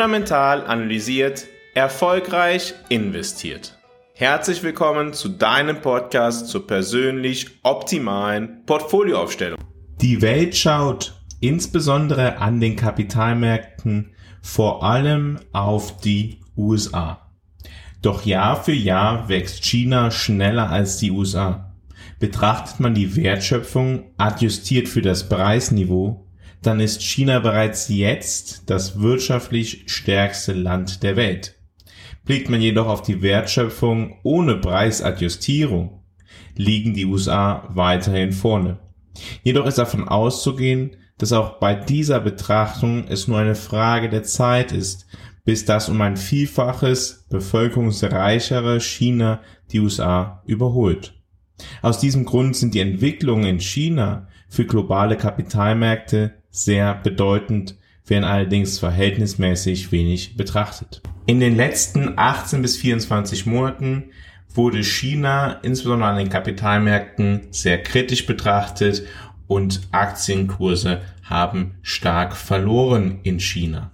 fundamental analysiert, erfolgreich investiert. Herzlich willkommen zu deinem Podcast zur persönlich optimalen Portfolioaufstellung. Die Welt schaut insbesondere an den Kapitalmärkten vor allem auf die USA. Doch Jahr für Jahr wächst China schneller als die USA. Betrachtet man die Wertschöpfung adjustiert für das Preisniveau, dann ist China bereits jetzt das wirtschaftlich stärkste Land der Welt. Blickt man jedoch auf die Wertschöpfung ohne Preisadjustierung, liegen die USA weiterhin vorne. Jedoch ist davon auszugehen, dass auch bei dieser Betrachtung es nur eine Frage der Zeit ist, bis das um ein Vielfaches bevölkerungsreichere China die USA überholt. Aus diesem Grund sind die Entwicklungen in China für globale Kapitalmärkte sehr bedeutend, werden allerdings verhältnismäßig wenig betrachtet. In den letzten 18 bis 24 Monaten wurde China insbesondere an den Kapitalmärkten sehr kritisch betrachtet und Aktienkurse haben stark verloren in China.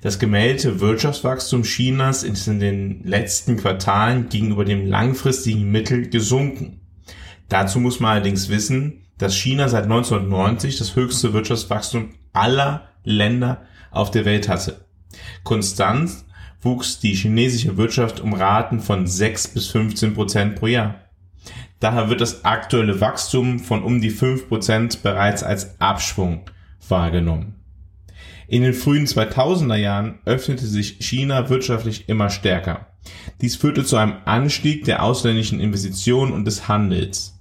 Das gemeldete Wirtschaftswachstum Chinas ist in den letzten Quartalen gegenüber dem langfristigen Mittel gesunken. Dazu muss man allerdings wissen, dass China seit 1990 das höchste Wirtschaftswachstum aller Länder auf der Welt hatte. Konstant wuchs die chinesische Wirtschaft um Raten von 6 bis 15 Prozent pro Jahr. Daher wird das aktuelle Wachstum von um die 5% bereits als Abschwung wahrgenommen. In den frühen 2000er Jahren öffnete sich China wirtschaftlich immer stärker. Dies führte zu einem Anstieg der ausländischen Investitionen und des Handels.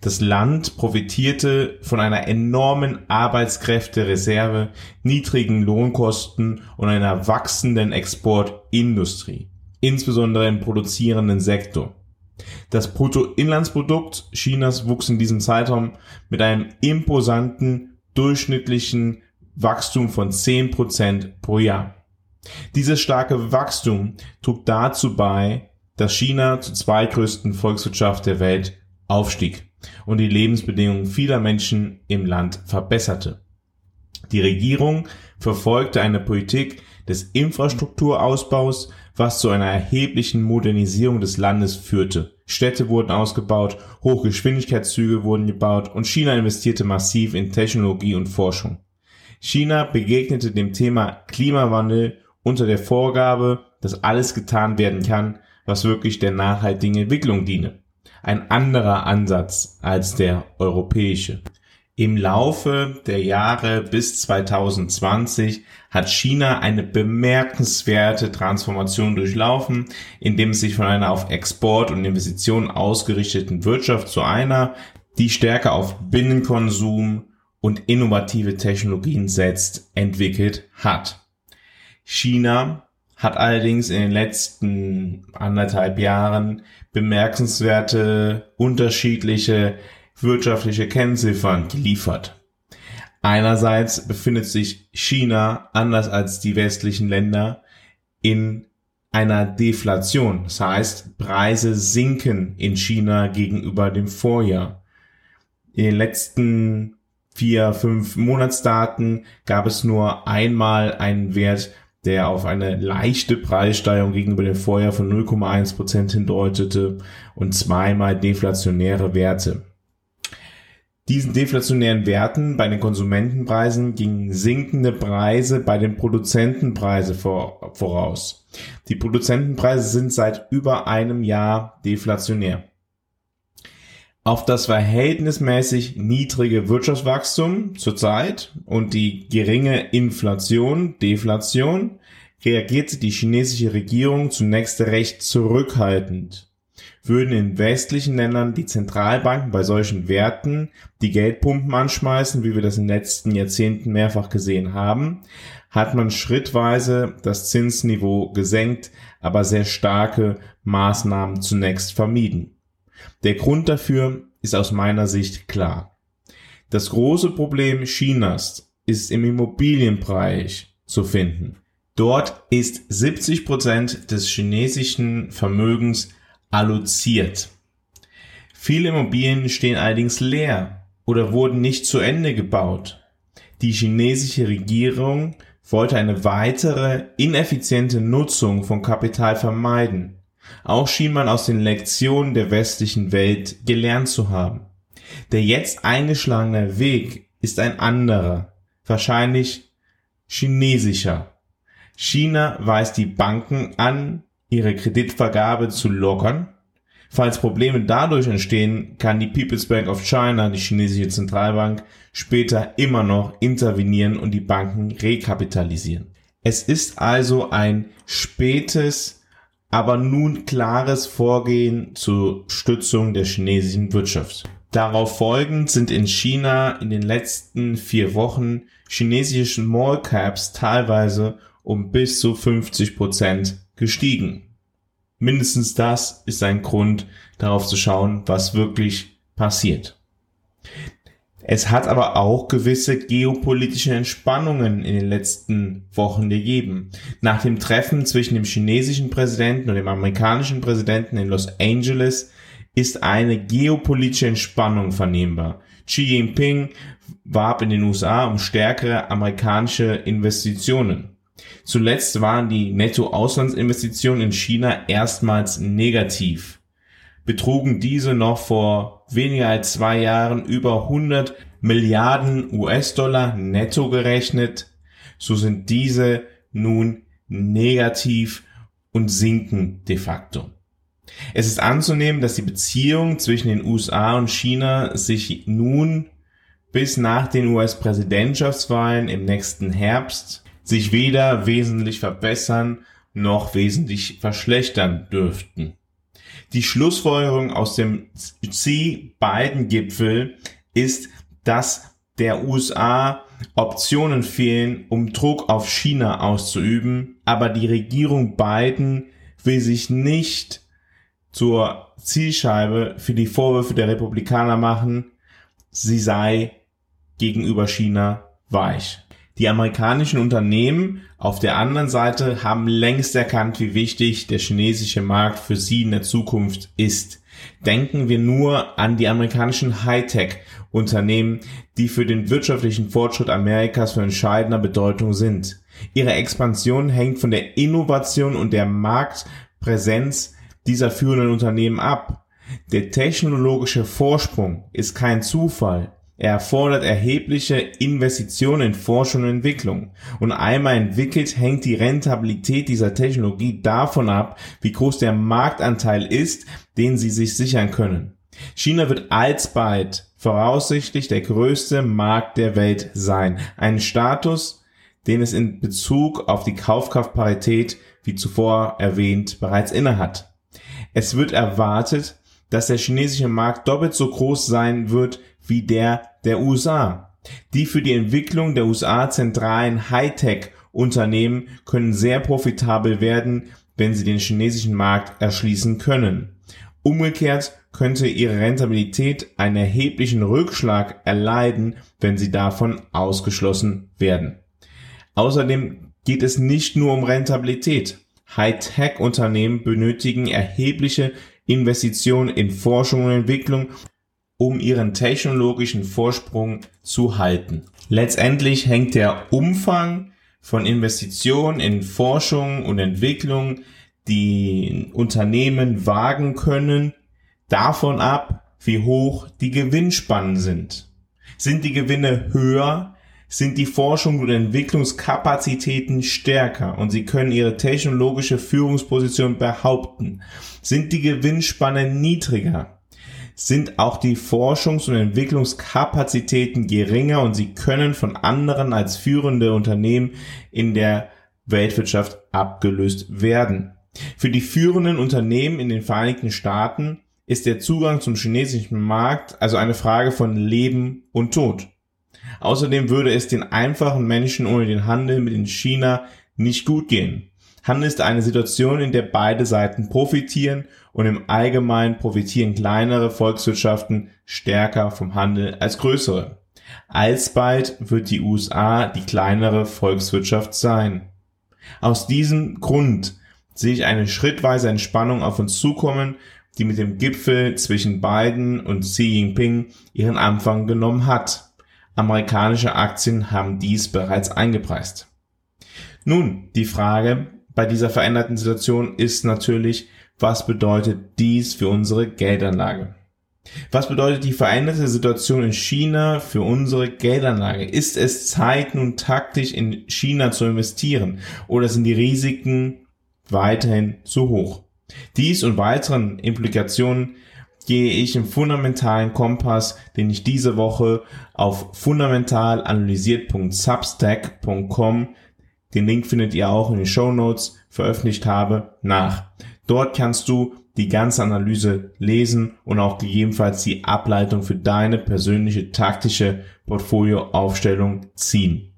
Das Land profitierte von einer enormen Arbeitskräftereserve, niedrigen Lohnkosten und einer wachsenden Exportindustrie, insbesondere im produzierenden Sektor. Das Bruttoinlandsprodukt Chinas wuchs in diesem Zeitraum mit einem imposanten durchschnittlichen Wachstum von 10% pro Jahr. Dieses starke Wachstum trug dazu bei, dass China zur zweitgrößten Volkswirtschaft der Welt aufstieg und die Lebensbedingungen vieler Menschen im Land verbesserte. Die Regierung verfolgte eine Politik des Infrastrukturausbaus, was zu einer erheblichen Modernisierung des Landes führte. Städte wurden ausgebaut, Hochgeschwindigkeitszüge wurden gebaut und China investierte massiv in Technologie und Forschung. China begegnete dem Thema Klimawandel unter der Vorgabe, dass alles getan werden kann, was wirklich der nachhaltigen Entwicklung diene. Ein anderer Ansatz als der europäische. Im Laufe der Jahre bis 2020 hat China eine bemerkenswerte Transformation durchlaufen, indem es sich von einer auf Export und Investitionen ausgerichteten Wirtschaft zu einer, die stärker auf Binnenkonsum und innovative Technologien setzt, entwickelt hat. China hat allerdings in den letzten anderthalb Jahren bemerkenswerte unterschiedliche wirtschaftliche Kennziffern geliefert. Einerseits befindet sich China, anders als die westlichen Länder, in einer Deflation. Das heißt, Preise sinken in China gegenüber dem Vorjahr. In den letzten vier, fünf Monatsdaten gab es nur einmal einen Wert, der auf eine leichte Preissteigerung gegenüber dem Vorjahr von 0,1 Prozent hindeutete und zweimal deflationäre Werte. Diesen deflationären Werten bei den Konsumentenpreisen gingen sinkende Preise bei den Produzentenpreise vor, voraus. Die Produzentenpreise sind seit über einem Jahr deflationär. Auf das verhältnismäßig niedrige Wirtschaftswachstum zurzeit und die geringe Inflation, Deflation, reagierte die chinesische Regierung zunächst recht zurückhaltend würden in westlichen Ländern die Zentralbanken bei solchen Werten die Geldpumpen anschmeißen, wie wir das in den letzten Jahrzehnten mehrfach gesehen haben, hat man schrittweise das Zinsniveau gesenkt, aber sehr starke Maßnahmen zunächst vermieden. Der Grund dafür ist aus meiner Sicht klar. Das große Problem Chinas ist im Immobilienbereich zu finden. Dort ist 70 Prozent des chinesischen Vermögens alloziert. Viele Immobilien stehen allerdings leer oder wurden nicht zu Ende gebaut. Die chinesische Regierung wollte eine weitere ineffiziente Nutzung von Kapital vermeiden. Auch schien man aus den Lektionen der westlichen Welt gelernt zu haben. Der jetzt eingeschlagene Weg ist ein anderer, wahrscheinlich chinesischer. China weist die Banken an, ihre Kreditvergabe zu lockern. Falls Probleme dadurch entstehen, kann die People's Bank of China, die chinesische Zentralbank, später immer noch intervenieren und die Banken rekapitalisieren. Es ist also ein spätes, aber nun klares Vorgehen zur Stützung der chinesischen Wirtschaft. Darauf folgend sind in China in den letzten vier Wochen chinesische Small Caps teilweise um bis zu 50 Prozent gestiegen. Mindestens das ist ein Grund, darauf zu schauen, was wirklich passiert. Es hat aber auch gewisse geopolitische Entspannungen in den letzten Wochen gegeben. Nach dem Treffen zwischen dem chinesischen Präsidenten und dem amerikanischen Präsidenten in Los Angeles ist eine geopolitische Entspannung vernehmbar. Xi Jinping warb in den USA um stärkere amerikanische Investitionen. Zuletzt waren die Nettoauslandsinvestitionen in China erstmals negativ. Betrugen diese noch vor weniger als zwei Jahren über 100 Milliarden US-Dollar netto gerechnet, so sind diese nun negativ und sinken de facto. Es ist anzunehmen, dass die Beziehung zwischen den USA und China sich nun bis nach den US-Präsidentschaftswahlen im nächsten Herbst sich weder wesentlich verbessern noch wesentlich verschlechtern dürften. Die Schlussfolgerung aus dem C-Biden-Gipfel ist, dass der USA Optionen fehlen, um Druck auf China auszuüben, aber die Regierung Biden will sich nicht zur Zielscheibe für die Vorwürfe der Republikaner machen, sie sei gegenüber China weich. Die amerikanischen Unternehmen auf der anderen Seite haben längst erkannt, wie wichtig der chinesische Markt für sie in der Zukunft ist. Denken wir nur an die amerikanischen Hightech-Unternehmen, die für den wirtschaftlichen Fortschritt Amerikas von entscheidender Bedeutung sind. Ihre Expansion hängt von der Innovation und der Marktpräsenz dieser führenden Unternehmen ab. Der technologische Vorsprung ist kein Zufall. Er erfordert erhebliche Investitionen in Forschung und Entwicklung. Und einmal entwickelt, hängt die Rentabilität dieser Technologie davon ab, wie groß der Marktanteil ist, den sie sich sichern können. China wird alsbald voraussichtlich der größte Markt der Welt sein. Ein Status, den es in Bezug auf die Kaufkraftparität, wie zuvor erwähnt, bereits innehat. Es wird erwartet, dass der chinesische Markt doppelt so groß sein wird wie der der USA. Die für die Entwicklung der USA zentralen Hightech-Unternehmen können sehr profitabel werden, wenn sie den chinesischen Markt erschließen können. Umgekehrt könnte ihre Rentabilität einen erheblichen Rückschlag erleiden, wenn sie davon ausgeschlossen werden. Außerdem geht es nicht nur um Rentabilität. Hightech-Unternehmen benötigen erhebliche Investitionen in Forschung und Entwicklung um ihren technologischen Vorsprung zu halten. Letztendlich hängt der Umfang von Investitionen in Forschung und Entwicklung, die Unternehmen wagen können, davon ab, wie hoch die Gewinnspannen sind. Sind die Gewinne höher, sind die Forschung und Entwicklungskapazitäten stärker und sie können ihre technologische Führungsposition behaupten. Sind die Gewinnspannen niedriger, sind auch die Forschungs- und Entwicklungskapazitäten geringer und sie können von anderen als führende Unternehmen in der Weltwirtschaft abgelöst werden. Für die führenden Unternehmen in den Vereinigten Staaten ist der Zugang zum chinesischen Markt also eine Frage von Leben und Tod. Außerdem würde es den einfachen Menschen ohne den Handel mit in China nicht gut gehen. Handel ist eine Situation, in der beide Seiten profitieren und im Allgemeinen profitieren kleinere Volkswirtschaften stärker vom Handel als größere. Alsbald wird die USA die kleinere Volkswirtschaft sein. Aus diesem Grund sehe ich eine schrittweise Entspannung auf uns zukommen, die mit dem Gipfel zwischen Biden und Xi Jinping ihren Anfang genommen hat. Amerikanische Aktien haben dies bereits eingepreist. Nun, die Frage bei dieser veränderten Situation ist natürlich, was bedeutet dies für unsere Geldanlage? Was bedeutet die veränderte Situation in China für unsere Geldanlage? Ist es Zeit, nun taktisch in China zu investieren oder sind die Risiken weiterhin zu hoch? Dies und weiteren Implikationen gehe ich im fundamentalen Kompass, den ich diese Woche auf fundamentalanalysiert.substack.com, den Link findet ihr auch in den Show Notes, veröffentlicht habe, nach. Dort kannst du die ganze Analyse lesen und auch gegebenenfalls die Ableitung für deine persönliche taktische Portfolioaufstellung ziehen.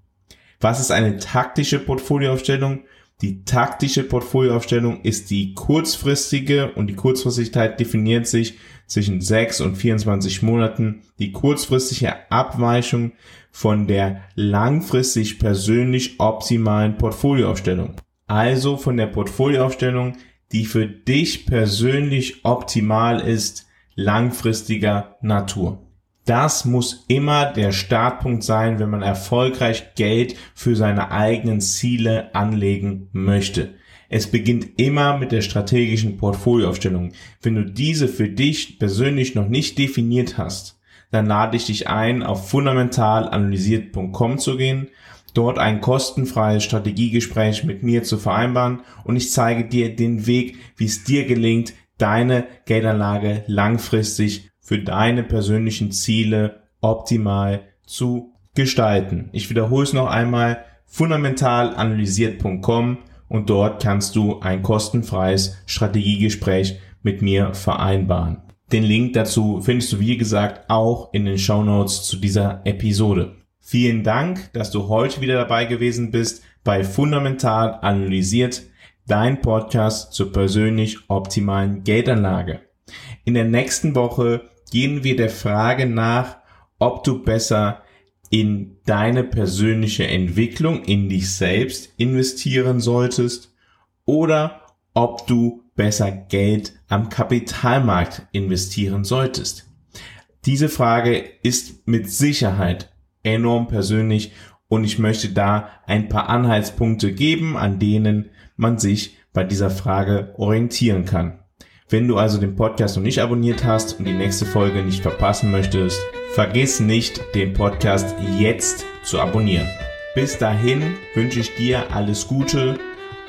Was ist eine taktische Portfolioaufstellung? Die taktische Portfolioaufstellung ist die kurzfristige und die Kurzfristigkeit definiert sich zwischen 6 und 24 Monaten. Die kurzfristige Abweichung von der langfristig persönlich optimalen Portfolioaufstellung. Also von der Portfolioaufstellung, die für dich persönlich optimal ist, langfristiger Natur. Das muss immer der Startpunkt sein, wenn man erfolgreich Geld für seine eigenen Ziele anlegen möchte. Es beginnt immer mit der strategischen Portfolioaufstellung. Wenn du diese für dich persönlich noch nicht definiert hast, dann lade ich dich ein, auf fundamentalanalysiert.com zu gehen dort ein kostenfreies Strategiegespräch mit mir zu vereinbaren und ich zeige dir den Weg, wie es dir gelingt, deine Geldanlage langfristig für deine persönlichen Ziele optimal zu gestalten. Ich wiederhole es noch einmal, fundamentalanalysiert.com und dort kannst du ein kostenfreies Strategiegespräch mit mir vereinbaren. Den Link dazu findest du wie gesagt auch in den Show Notes zu dieser Episode. Vielen Dank, dass du heute wieder dabei gewesen bist bei Fundamental Analysiert, dein Podcast zur persönlich optimalen Geldanlage. In der nächsten Woche gehen wir der Frage nach, ob du besser in deine persönliche Entwicklung, in dich selbst investieren solltest oder ob du besser Geld am Kapitalmarkt investieren solltest. Diese Frage ist mit Sicherheit enorm persönlich und ich möchte da ein paar Anhaltspunkte geben, an denen man sich bei dieser Frage orientieren kann. Wenn du also den Podcast noch nicht abonniert hast und die nächste Folge nicht verpassen möchtest, vergiss nicht, den Podcast jetzt zu abonnieren. Bis dahin wünsche ich dir alles Gute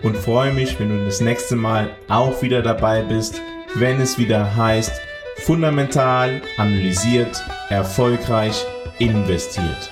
und freue mich, wenn du das nächste Mal auch wieder dabei bist, wenn es wieder heißt, fundamental, analysiert, erfolgreich, investiert.